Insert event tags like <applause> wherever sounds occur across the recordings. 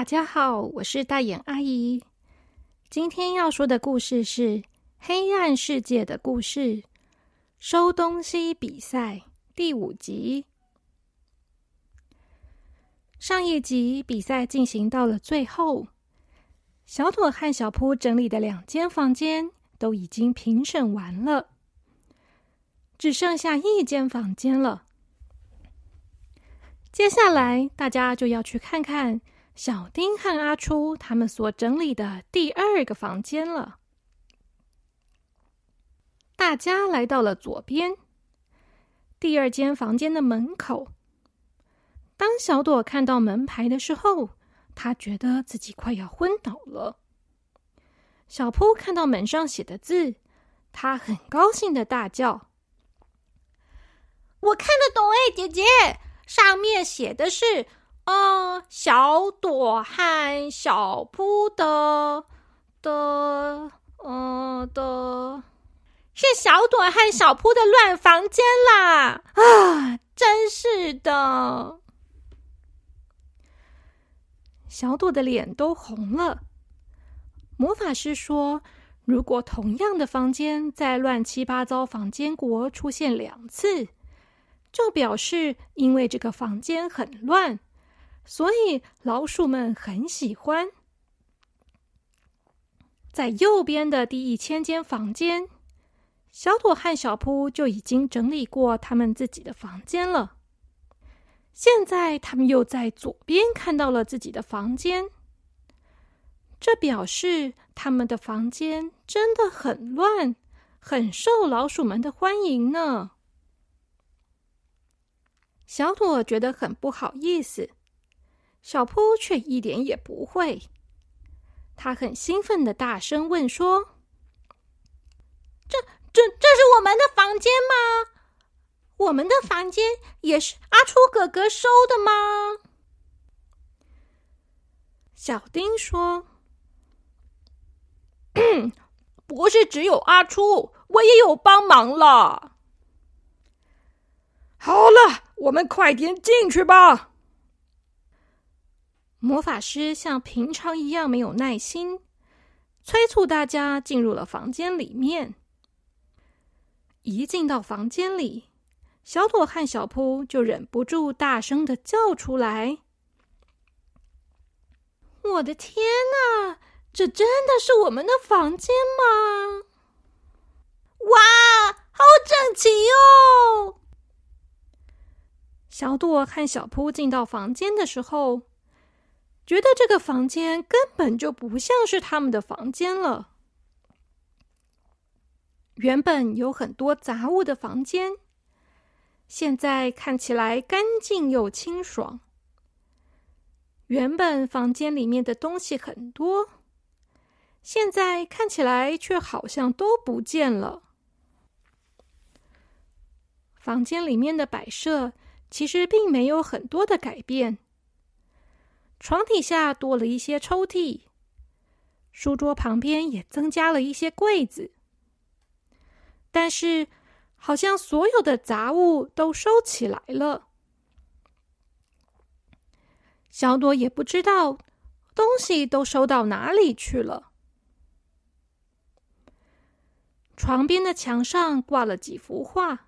大家好，我是大眼阿姨。今天要说的故事是《黑暗世界的故事》收东西比赛第五集。上一集比赛进行到了最后，小朵和小扑整理的两间房间都已经评审完了，只剩下一间房间了。接下来，大家就要去看看。小丁和阿初他们所整理的第二个房间了。大家来到了左边第二间房间的门口。当小朵看到门牌的时候，他觉得自己快要昏倒了。小扑看到门上写的字，他很高兴的大叫：“我看得懂哎，姐姐，上面写的是。”哦，小朵和小扑的的呃的，是小朵和小扑的乱房间啦！啊，真是的，小朵的脸都红了。魔法师说：“如果同样的房间在乱七八糟房间国出现两次，就表示因为这个房间很乱。”所以老鼠们很喜欢。在右边的第一千间房间，小朵和小扑就已经整理过他们自己的房间了。现在他们又在左边看到了自己的房间，这表示他们的房间真的很乱，很受老鼠们的欢迎呢。小朵觉得很不好意思。小扑却一点也不会，他很兴奋的大声问说：“这、这、这是我们的房间吗？我们的房间也是阿初哥哥收的吗？”小丁说：“不是只有阿初，我也有帮忙了。”好了，我们快点进去吧。魔法师像平常一样没有耐心，催促大家进入了房间里面。一进到房间里，小朵和小扑就忍不住大声的叫出来：“我的天哪，这真的是我们的房间吗？哇，好整齐哦！”小朵和小扑进到房间的时候。觉得这个房间根本就不像是他们的房间了。原本有很多杂物的房间，现在看起来干净又清爽。原本房间里面的东西很多，现在看起来却好像都不见了。房间里面的摆设其实并没有很多的改变。床底下多了一些抽屉，书桌旁边也增加了一些柜子，但是好像所有的杂物都收起来了。小朵也不知道东西都收到哪里去了。床边的墙上挂了几幅画，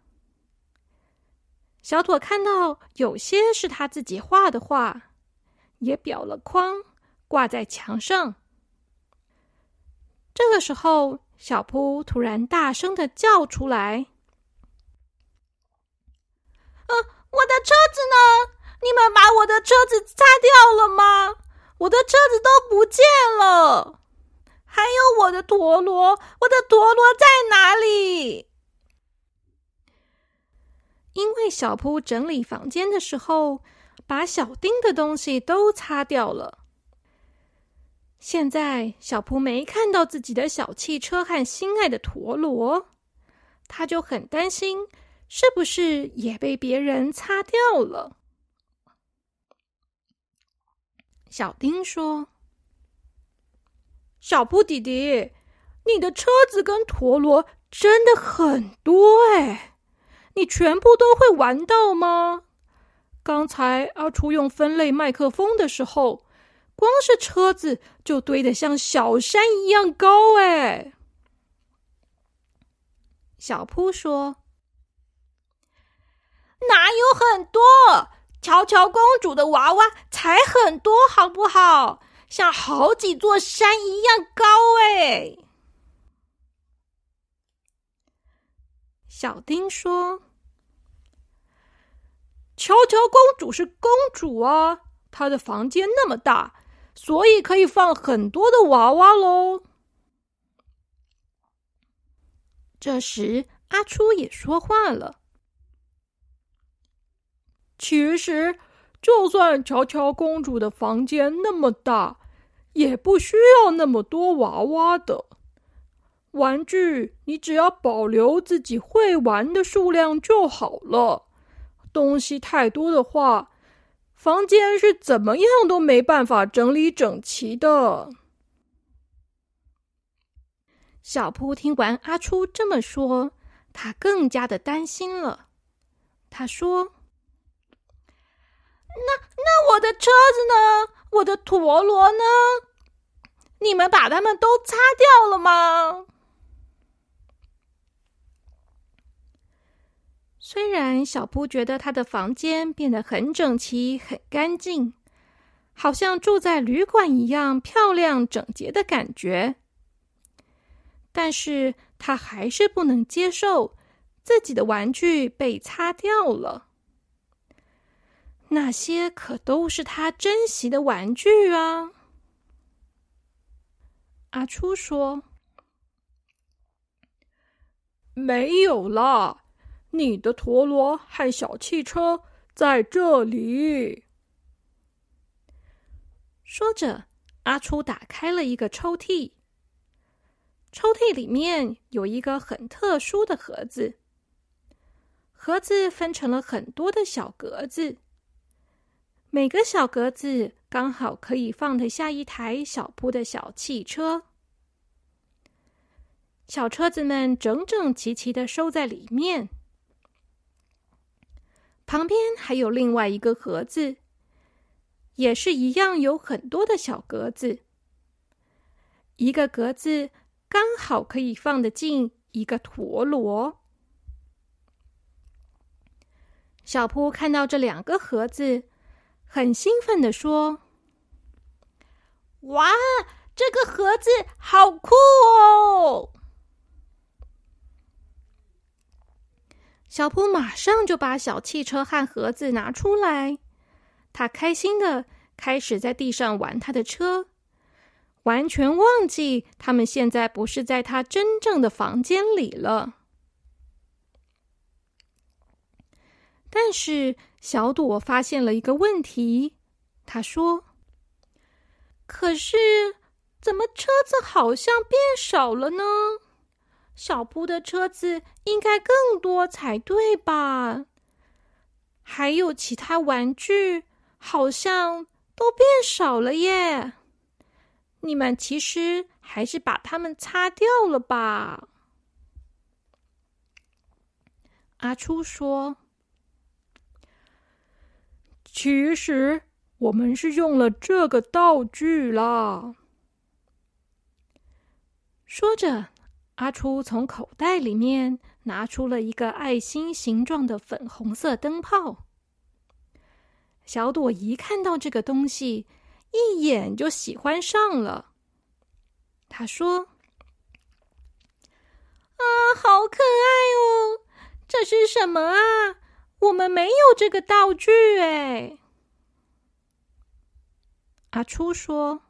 小朵看到有些是他自己画的画。也裱了框，挂在墙上。这个时候，小扑突然大声的叫出来：“呃，我的车子呢？你们把我的车子擦掉了吗？我的车子都不见了，还有我的陀螺，我的陀螺在哪里？”因为小扑整理房间的时候。把小丁的东西都擦掉了。现在小蒲没看到自己的小汽车和心爱的陀螺，他就很担心，是不是也被别人擦掉了？小丁说：“小扑弟弟，你的车子跟陀螺真的很多哎，你全部都会玩到吗？”刚才阿初用分类麦克风的时候，光是车子就堆得像小山一样高哎。小扑说：“哪有很多？乔乔公主的娃娃才很多，好不好？像好几座山一样高哎。”小丁说：“乔乔公主是公主啊，她的房间那么大。”所以可以放很多的娃娃喽。这时，阿初也说话了：“其实，就算乔乔公主的房间那么大，也不需要那么多娃娃的玩具。你只要保留自己会玩的数量就好了。东西太多的话。”房间是怎么样都没办法整理整齐的。小铺听完阿初这么说，他更加的担心了。他说：“那那我的车子呢？我的陀螺呢？你们把它们都擦掉了吗？”虽然小布觉得他的房间变得很整齐、很干净，好像住在旅馆一样漂亮整洁的感觉，但是他还是不能接受自己的玩具被擦掉了。那些可都是他珍惜的玩具啊！阿初说：“没有了。”你的陀螺和小汽车在这里。说着，阿初打开了一个抽屉。抽屉里面有一个很特殊的盒子，盒子分成了很多的小格子，每个小格子刚好可以放得下一台小铺的小汽车。小车子们整整齐齐的收在里面。旁边还有另外一个盒子，也是一样有很多的小格子。一个格子刚好可以放得进一个陀螺。小扑看到这两个盒子，很兴奋的说：“哇，这个盒子好酷哦！”小扑马上就把小汽车和盒子拿出来，他开心的开始在地上玩他的车，完全忘记他们现在不是在他真正的房间里了。但是小朵发现了一个问题，他说：“可是，怎么车子好像变少了呢？”小布的车子应该更多才对吧？还有其他玩具，好像都变少了耶。你们其实还是把它们擦掉了吧？阿初说：“其实我们是用了这个道具啦。”说着。阿初从口袋里面拿出了一个爱心形状的粉红色灯泡。小朵一看到这个东西，一眼就喜欢上了。他说：“啊，好可爱哦！这是什么啊？我们没有这个道具哎。”阿初说。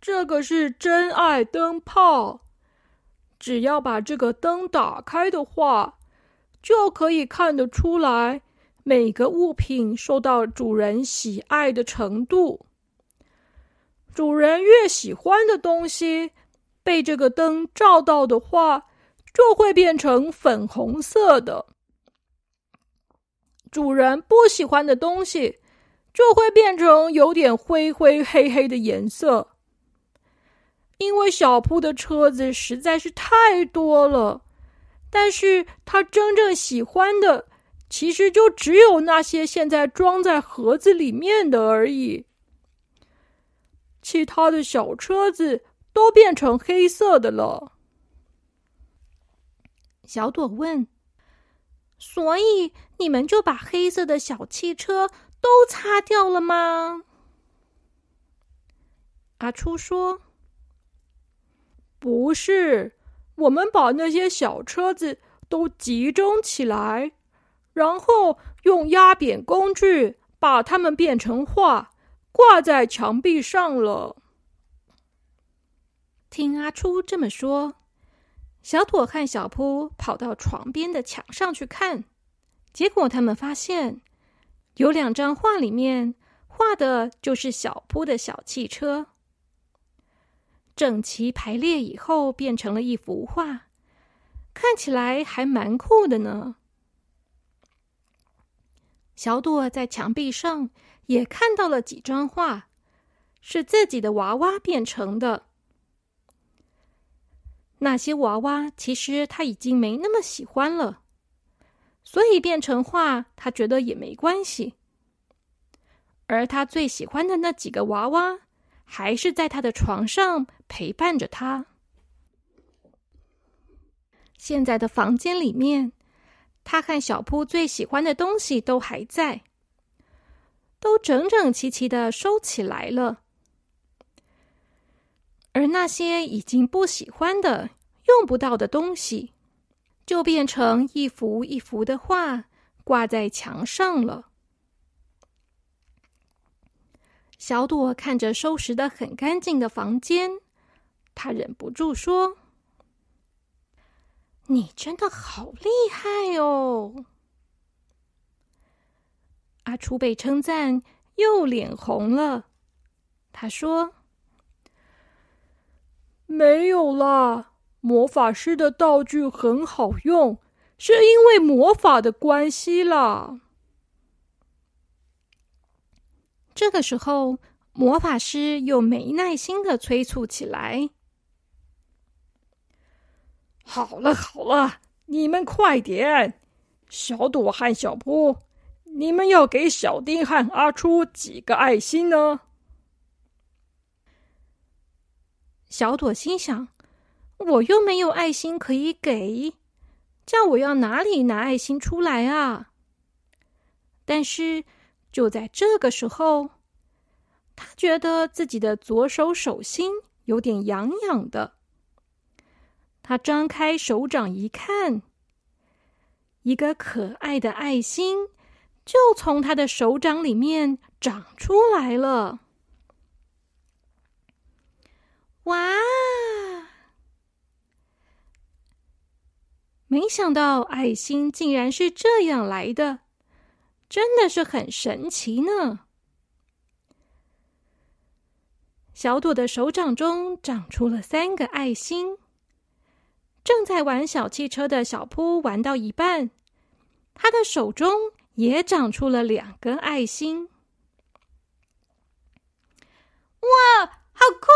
这个是真爱灯泡，只要把这个灯打开的话，就可以看得出来每个物品受到主人喜爱的程度。主人越喜欢的东西，被这个灯照到的话，就会变成粉红色的；主人不喜欢的东西，就会变成有点灰灰黑黑的颜色。因为小铺的车子实在是太多了，但是他真正喜欢的其实就只有那些现在装在盒子里面的而已。其他的小车子都变成黑色的了。小朵问：“所以你们就把黑色的小汽车都擦掉了吗？”阿初说：“不是，我们把那些小车子都集中起来，然后用压扁工具把它们变成画。”挂在墙壁上了。听阿初这么说，小朵和小扑跑到床边的墙上去看，结果他们发现有两张画，里面画的就是小扑的小汽车，整齐排列以后变成了一幅画，看起来还蛮酷的呢。小朵在墙壁上。也看到了几张画，是自己的娃娃变成的。那些娃娃其实他已经没那么喜欢了，所以变成画他觉得也没关系。而他最喜欢的那几个娃娃，还是在他的床上陪伴着他。现在的房间里面，他和小铺最喜欢的东西都还在。都整整齐齐的收起来了，而那些已经不喜欢的、用不到的东西，就变成一幅一幅的画挂在墙上了。小朵看着收拾的很干净的房间，她忍不住说：“你真的好厉害哦！”阿初被称赞，又脸红了。他说：“没有啦，魔法师的道具很好用，是因为魔法的关系啦。”这个时候，魔法师又没耐心的催促起来：“好了好了，你们快点！小朵和小扑。”你们要给小丁和阿初几个爱心呢？小朵心想：“我又没有爱心可以给，叫我要哪里拿爱心出来啊？”但是就在这个时候，他觉得自己的左手手心有点痒痒的。他张开手掌一看，一个可爱的爱心。就从他的手掌里面长出来了！哇！没想到爱心竟然是这样来的，真的是很神奇呢。小朵的手掌中长出了三个爱心。正在玩小汽车的小扑玩到一半，他的手中。也长出了两个爱心，哇，好酷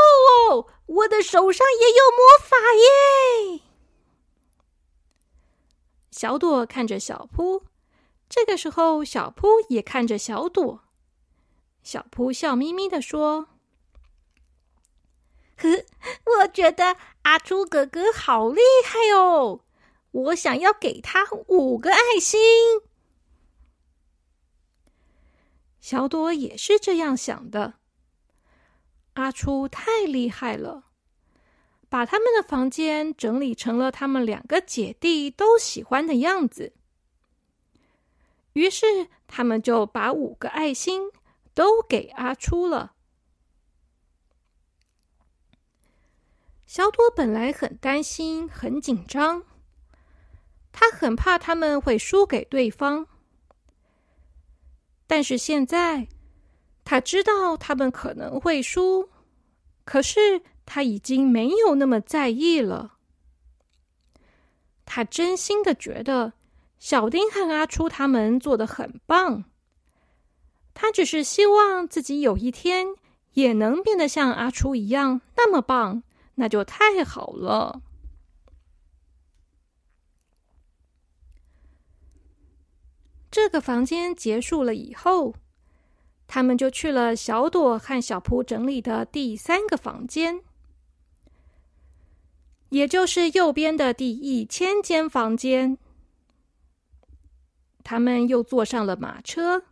哦！我的手上也有魔法耶！小朵看着小扑，这个时候小扑也看着小朵。小扑笑眯眯的说：“ <laughs> 呵，我觉得阿朱哥哥好厉害哦！我想要给他五个爱心。”小朵也是这样想的。阿初太厉害了，把他们的房间整理成了他们两个姐弟都喜欢的样子。于是，他们就把五个爱心都给阿初了。小朵本来很担心、很紧张，他很怕他们会输给对方。但是现在，他知道他们可能会输，可是他已经没有那么在意了。他真心的觉得小丁和阿初他们做的很棒，他只是希望自己有一天也能变得像阿初一样那么棒，那就太好了。这个房间结束了以后，他们就去了小朵和小扑整理的第三个房间，也就是右边的第一千间房间。他们又坐上了马车，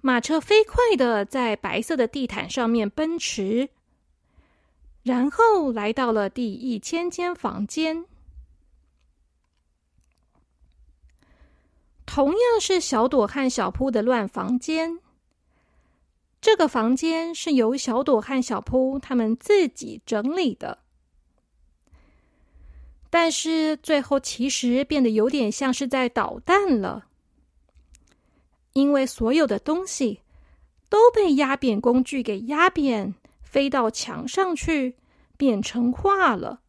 马车飞快的在白色的地毯上面奔驰，然后来到了第一千间房间。同样是小朵和小扑的乱房间。这个房间是由小朵和小扑他们自己整理的，但是最后其实变得有点像是在捣蛋了，因为所有的东西都被压扁工具给压扁，飞到墙上去，变成画了。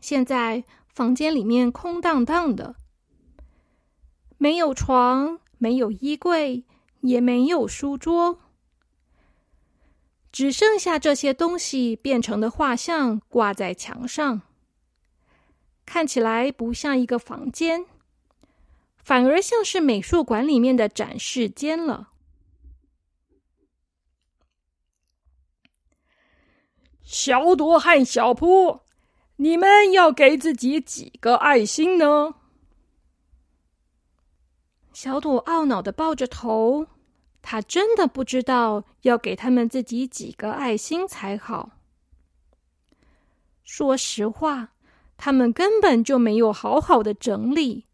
现在。房间里面空荡荡的，没有床，没有衣柜，也没有书桌，只剩下这些东西变成的画像挂在墙上，看起来不像一个房间，反而像是美术馆里面的展示间了。小朵和小扑。你们要给自己几个爱心呢？小朵懊恼的抱着头，他真的不知道要给他们自己几个爱心才好。说实话，他们根本就没有好好的整理，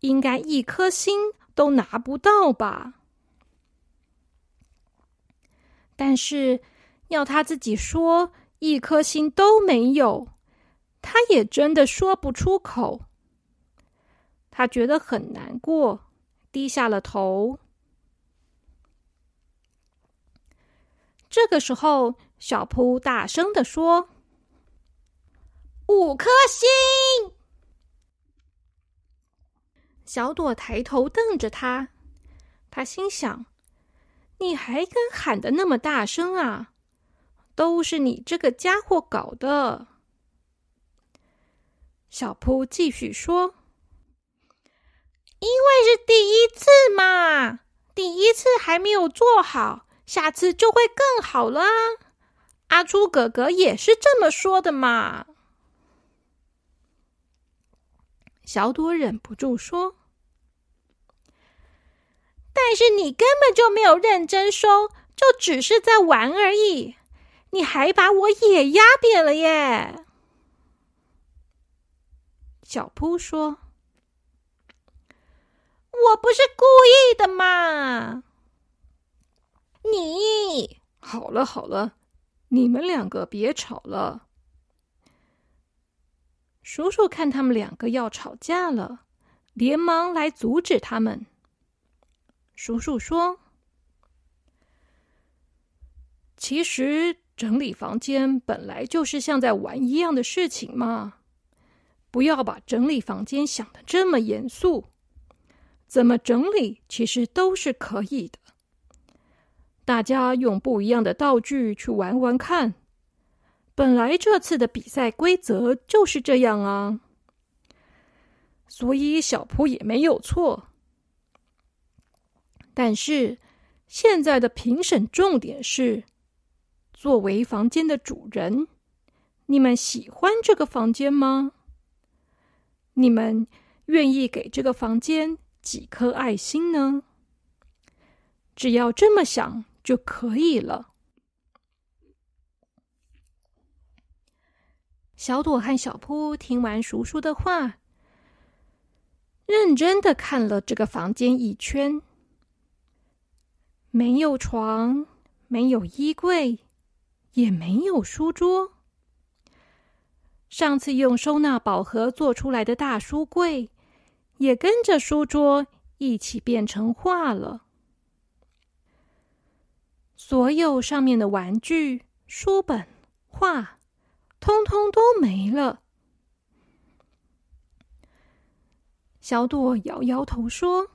应该一颗心都拿不到吧？但是要他自己说。一颗心都没有，他也真的说不出口。他觉得很难过，低下了头。这个时候，小扑大声的说：“五颗星！”小朵抬头瞪着他，他心想：“你还敢喊的那么大声啊？”都是你这个家伙搞的，小扑继续说：“因为是第一次嘛，第一次还没有做好，下次就会更好了。”阿朱哥哥也是这么说的嘛。小朵忍不住说：“但是你根本就没有认真收，就只是在玩而已。”你还把我也压扁了耶！小扑说：“我不是故意的嘛！”你好了好了，你们两个别吵了。叔叔看他们两个要吵架了，连忙来阻止他们。叔叔说：“其实……”整理房间本来就是像在玩一样的事情嘛，不要把整理房间想的这么严肃。怎么整理其实都是可以的，大家用不一样的道具去玩玩看。本来这次的比赛规则就是这样啊，所以小扑也没有错。但是现在的评审重点是。作为房间的主人，你们喜欢这个房间吗？你们愿意给这个房间几颗爱心呢？只要这么想就可以了。小朵和小扑听完叔叔的话，认真的看了这个房间一圈，没有床，没有衣柜。也没有书桌。上次用收纳宝盒做出来的大书柜，也跟着书桌一起变成画了。所有上面的玩具、书本、画，通通都没了。小朵摇摇头说：“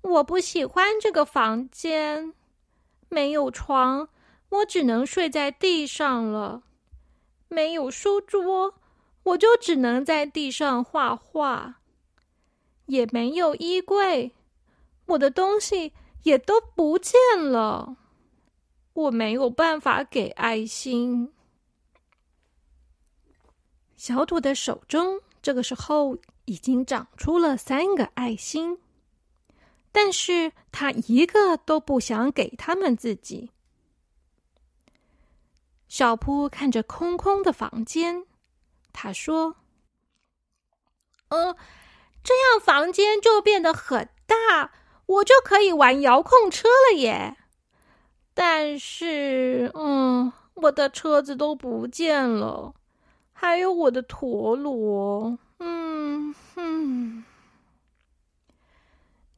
我不喜欢这个房间。”没有床，我只能睡在地上了。没有书桌，我就只能在地上画画，也没有衣柜，我的东西也都不见了，我没有办法给爱心。小朵的手中这个时候已经长出了三个爱心，但是他一个都不想给他们自己。小扑看着空空的房间。他说：“呃，这样房间就变得很大，我就可以玩遥控车了耶。但是，嗯，我的车子都不见了，还有我的陀螺。嗯哼。”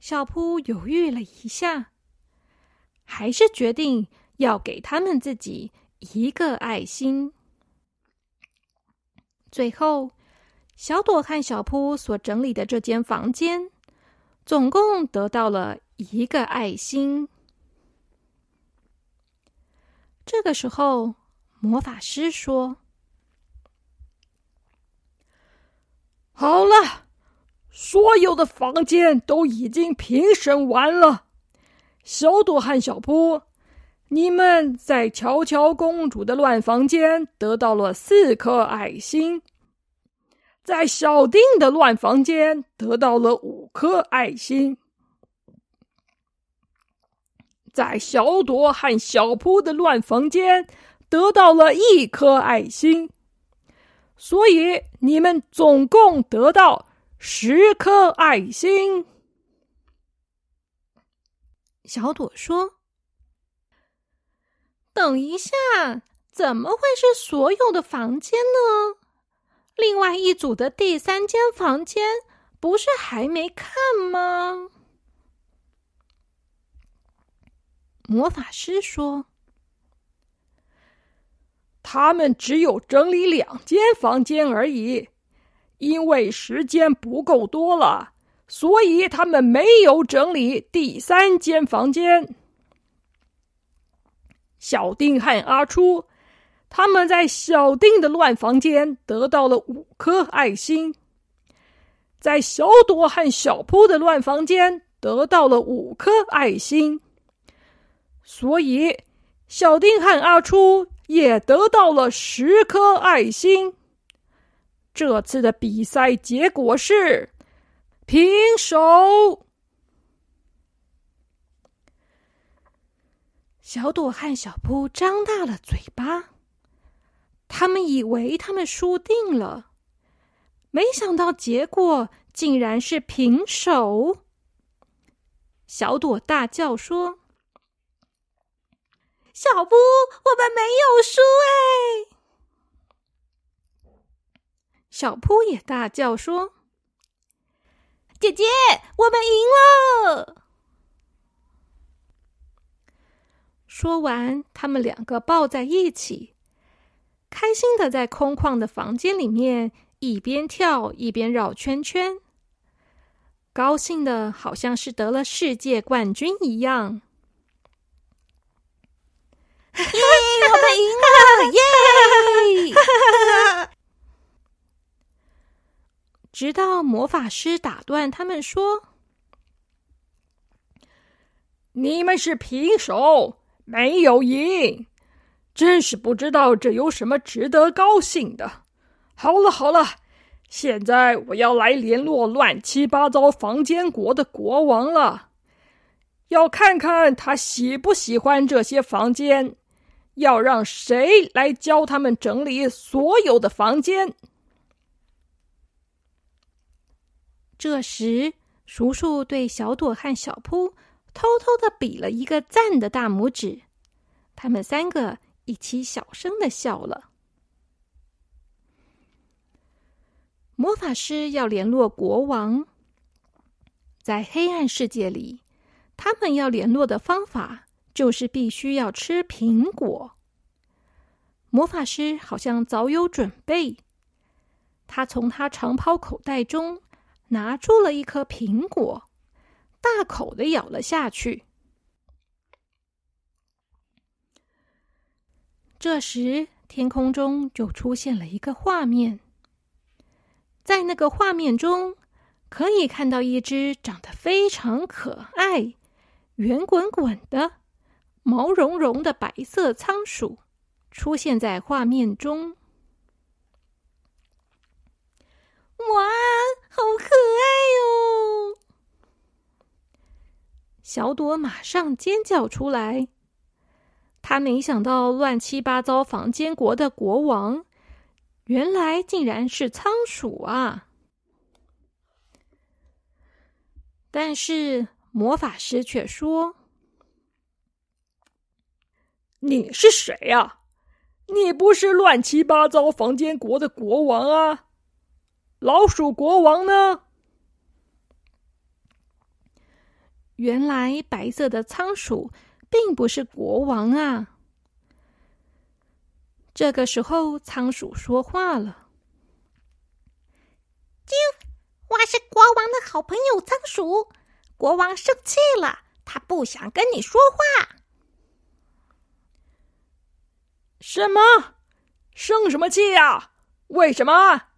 小扑犹豫了一下，还是决定要给他们自己一个爱心。最后，小朵和小扑所整理的这间房间，总共得到了一个爱心。这个时候，魔法师说：“好了，所有的房间都已经评审完了。小朵和小波，你们在乔乔公主的乱房间得到了四颗爱心，在小丁的乱房间得到了五颗爱心，在小朵和小扑的乱房间得到了一颗爱心，所以你们总共得到十颗爱心。小朵说。等一下，怎么会是所有的房间呢？另外一组的第三间房间不是还没看吗？魔法师说：“他们只有整理两间房间而已，因为时间不够多了，所以他们没有整理第三间房间。”小丁和阿初，他们在小丁的乱房间得到了五颗爱心，在小朵和小扑的乱房间得到了五颗爱心，所以小丁和阿初也得到了十颗爱心。这次的比赛结果是平手。小朵和小扑张大了嘴巴，他们以为他们输定了，没想到结果竟然是平手。小朵大叫说：“小扑，我们没有输哎！”小扑也大叫说：“姐姐，我们赢了！”说完，他们两个抱在一起，开心的在空旷的房间里面一边跳一边绕圈圈，高兴的好像是得了世界冠军一样。耶！我们赢了！耶！<laughs> 直到魔法师打断他们说：“你们是平手。”没有赢，真是不知道这有什么值得高兴的。好了好了，现在我要来联络乱七八糟房间国的国王了，要看看他喜不喜欢这些房间，要让谁来教他们整理所有的房间。这时，叔叔对小朵和小扑。偷偷的比了一个赞的大拇指，他们三个一起小声的笑了。魔法师要联络国王，在黑暗世界里，他们要联络的方法就是必须要吃苹果。魔法师好像早有准备，他从他长袍口袋中拿出了一颗苹果。大口的咬了下去。这时，天空中就出现了一个画面：在那个画面中，可以看到一只长得非常可爱、圆滚滚的、毛茸茸的白色仓鼠出现在画面中。哇，好可爱哦！小朵马上尖叫出来。他没想到乱七八糟房间国的国王，原来竟然是仓鼠啊！但是魔法师却说：“你是谁呀？你不是乱七八糟房间国的国王啊？老鼠国王呢？”原来白色的仓鼠并不是国王啊！这个时候，仓鼠说话了：“啾，我是国王的好朋友仓鼠。国王生气了，他不想跟你说话。什么？生什么气呀？为什么？”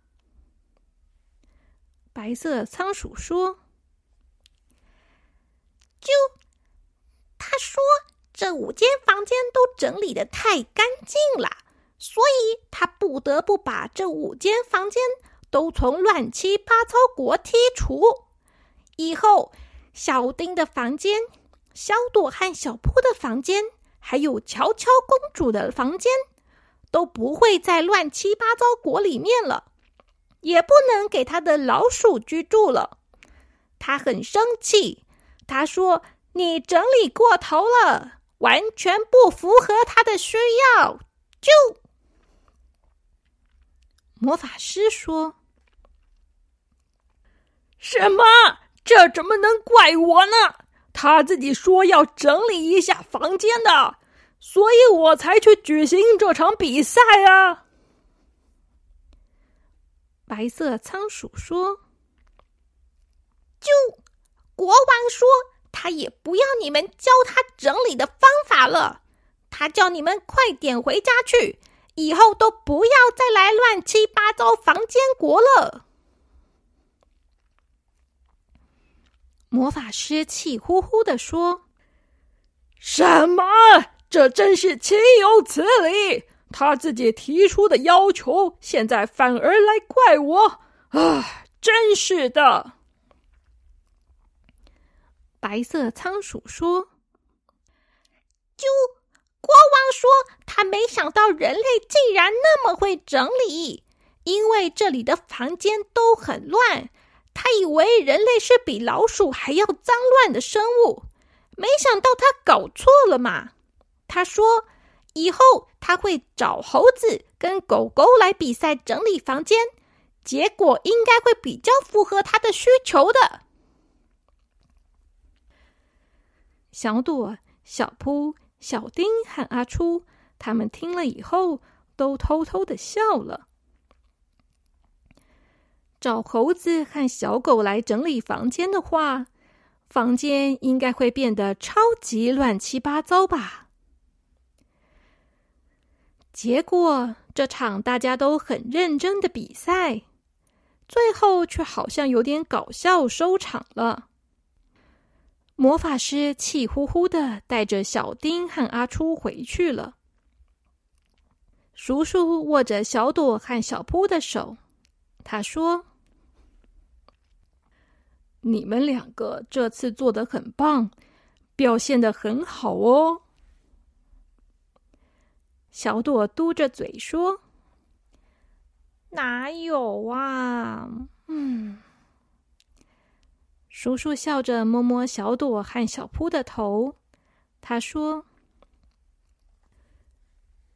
白色仓鼠说。就他说，这五间房间都整理的太干净了，所以他不得不把这五间房间都从乱七八糟国剔除。以后，小丁的房间、小朵和小扑的房间，还有乔乔公主的房间，都不会在乱七八糟国里面了，也不能给他的老鼠居住了。他很生气。他说：“你整理过头了，完全不符合他的需要。”就魔法师说：“什么？这怎么能怪我呢？他自己说要整理一下房间的，所以我才去举行这场比赛啊。”白色仓鼠说：“就。”国王说：“他也不要你们教他整理的方法了，他叫你们快点回家去，以后都不要再来乱七八糟房间国了。”魔法师气呼呼的说：“什么？这真是岂有此理！他自己提出的要求，现在反而来怪我啊！真是的。”白色仓鼠说：“就国王说，他没想到人类竟然那么会整理，因为这里的房间都很乱。他以为人类是比老鼠还要脏乱的生物，没想到他搞错了嘛。他说以后他会找猴子跟狗狗来比赛整理房间，结果应该会比较符合他的需求的。”小朵、小扑、小丁和阿初，他们听了以后都偷偷的笑了。找猴子和小狗来整理房间的话，房间应该会变得超级乱七八糟吧？结果这场大家都很认真的比赛，最后却好像有点搞笑收场了。魔法师气呼呼的带着小丁和阿初回去了。叔叔握着小朵和小扑的手，他说：“你们两个这次做的很棒，表现的很好哦。”小朵嘟着嘴说：“哪有啊？嗯。”叔叔笑着摸摸小朵和小扑的头，他说：“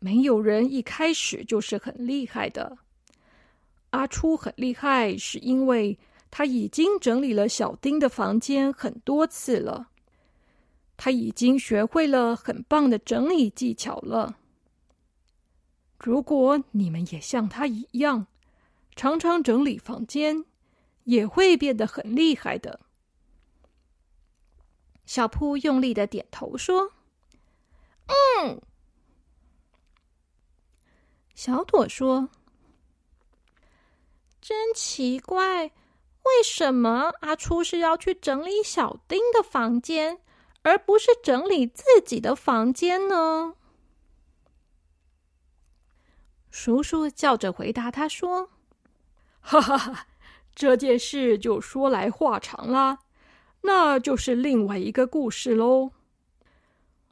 没有人一开始就是很厉害的。阿初很厉害，是因为他已经整理了小丁的房间很多次了，他已经学会了很棒的整理技巧了。如果你们也像他一样，常常整理房间，也会变得很厉害的。”小扑用力的点头说：“嗯。”小朵说：“真奇怪，为什么阿初是要去整理小丁的房间，而不是整理自己的房间呢？叔叔笑着回答他说：“哈哈哈，这件事就说来话长啦，那就是另外一个故事喽。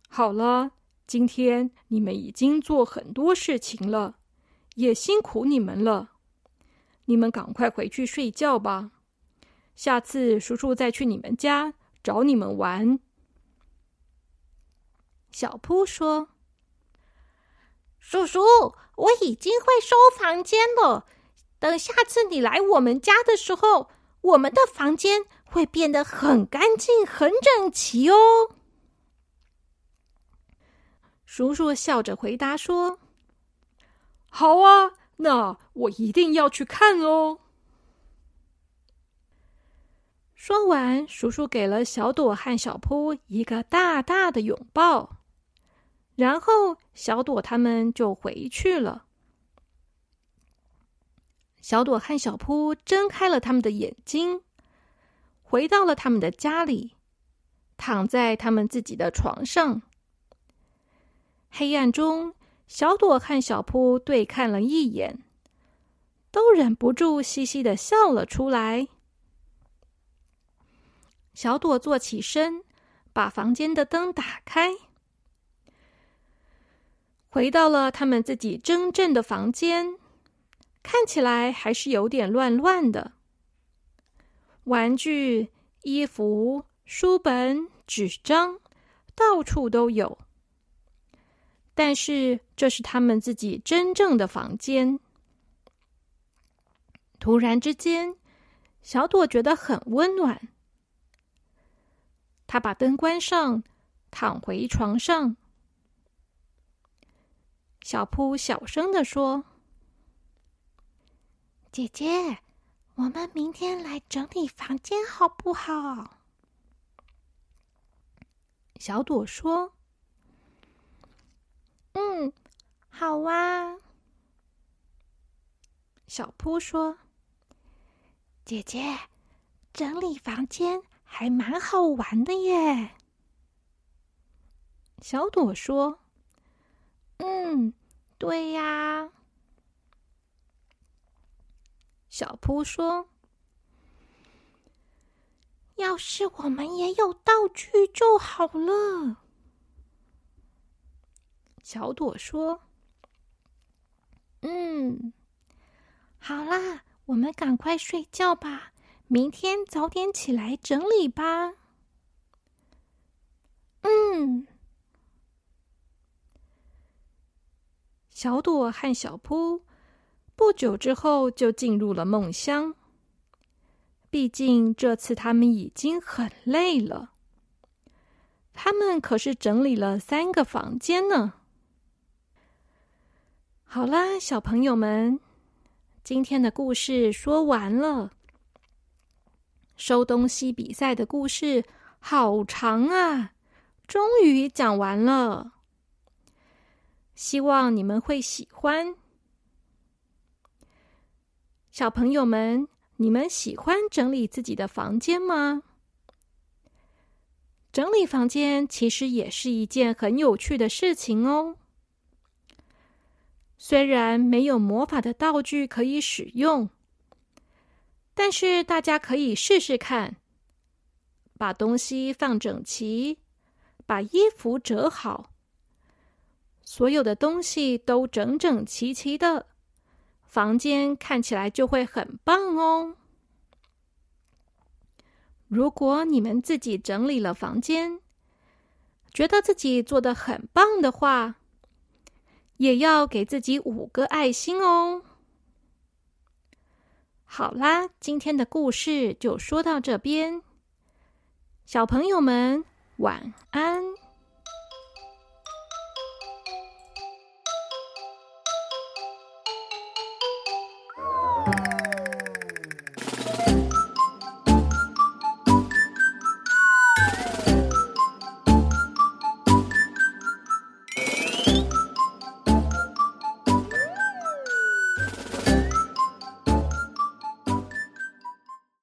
好了。”今天你们已经做很多事情了，也辛苦你们了。你们赶快回去睡觉吧。下次叔叔再去你们家找你们玩。小扑说：“叔叔，我已经会收房间了。等下次你来我们家的时候，我们的房间会变得很干净、很整齐哦。”叔叔笑着回答说：“好啊，那我一定要去看哦。”说完，叔叔给了小朵和小扑一个大大的拥抱，然后小朵他们就回去了。小朵和小扑睁开了他们的眼睛，回到了他们的家里，躺在他们自己的床上。黑暗中，小朵和小扑对看了一眼，都忍不住嘻嘻的笑了出来。小朵坐起身，把房间的灯打开，回到了他们自己真正的房间，看起来还是有点乱乱的，玩具、衣服、书本、纸张，到处都有。但是，这是他们自己真正的房间。突然之间，小朵觉得很温暖。他把灯关上，躺回床上。小扑小声的说：“姐姐，我们明天来整理房间好不好？”小朵说。嗯，好啊。小扑说：“姐姐，整理房间还蛮好玩的耶。”小朵说：“嗯，对呀。”小扑说：“要是我们也有道具就好了。”小朵说：“嗯，好啦，我们赶快睡觉吧，明天早点起来整理吧。”嗯，小朵和小扑不久之后就进入了梦乡。毕竟这次他们已经很累了，他们可是整理了三个房间呢。好啦，小朋友们，今天的故事说完了。收东西比赛的故事好长啊，终于讲完了。希望你们会喜欢。小朋友们，你们喜欢整理自己的房间吗？整理房间其实也是一件很有趣的事情哦。虽然没有魔法的道具可以使用，但是大家可以试试看：把东西放整齐，把衣服折好，所有的东西都整整齐齐的，房间看起来就会很棒哦。如果你们自己整理了房间，觉得自己做的很棒的话，也要给自己五个爱心哦。好啦，今天的故事就说到这边，小朋友们晚安。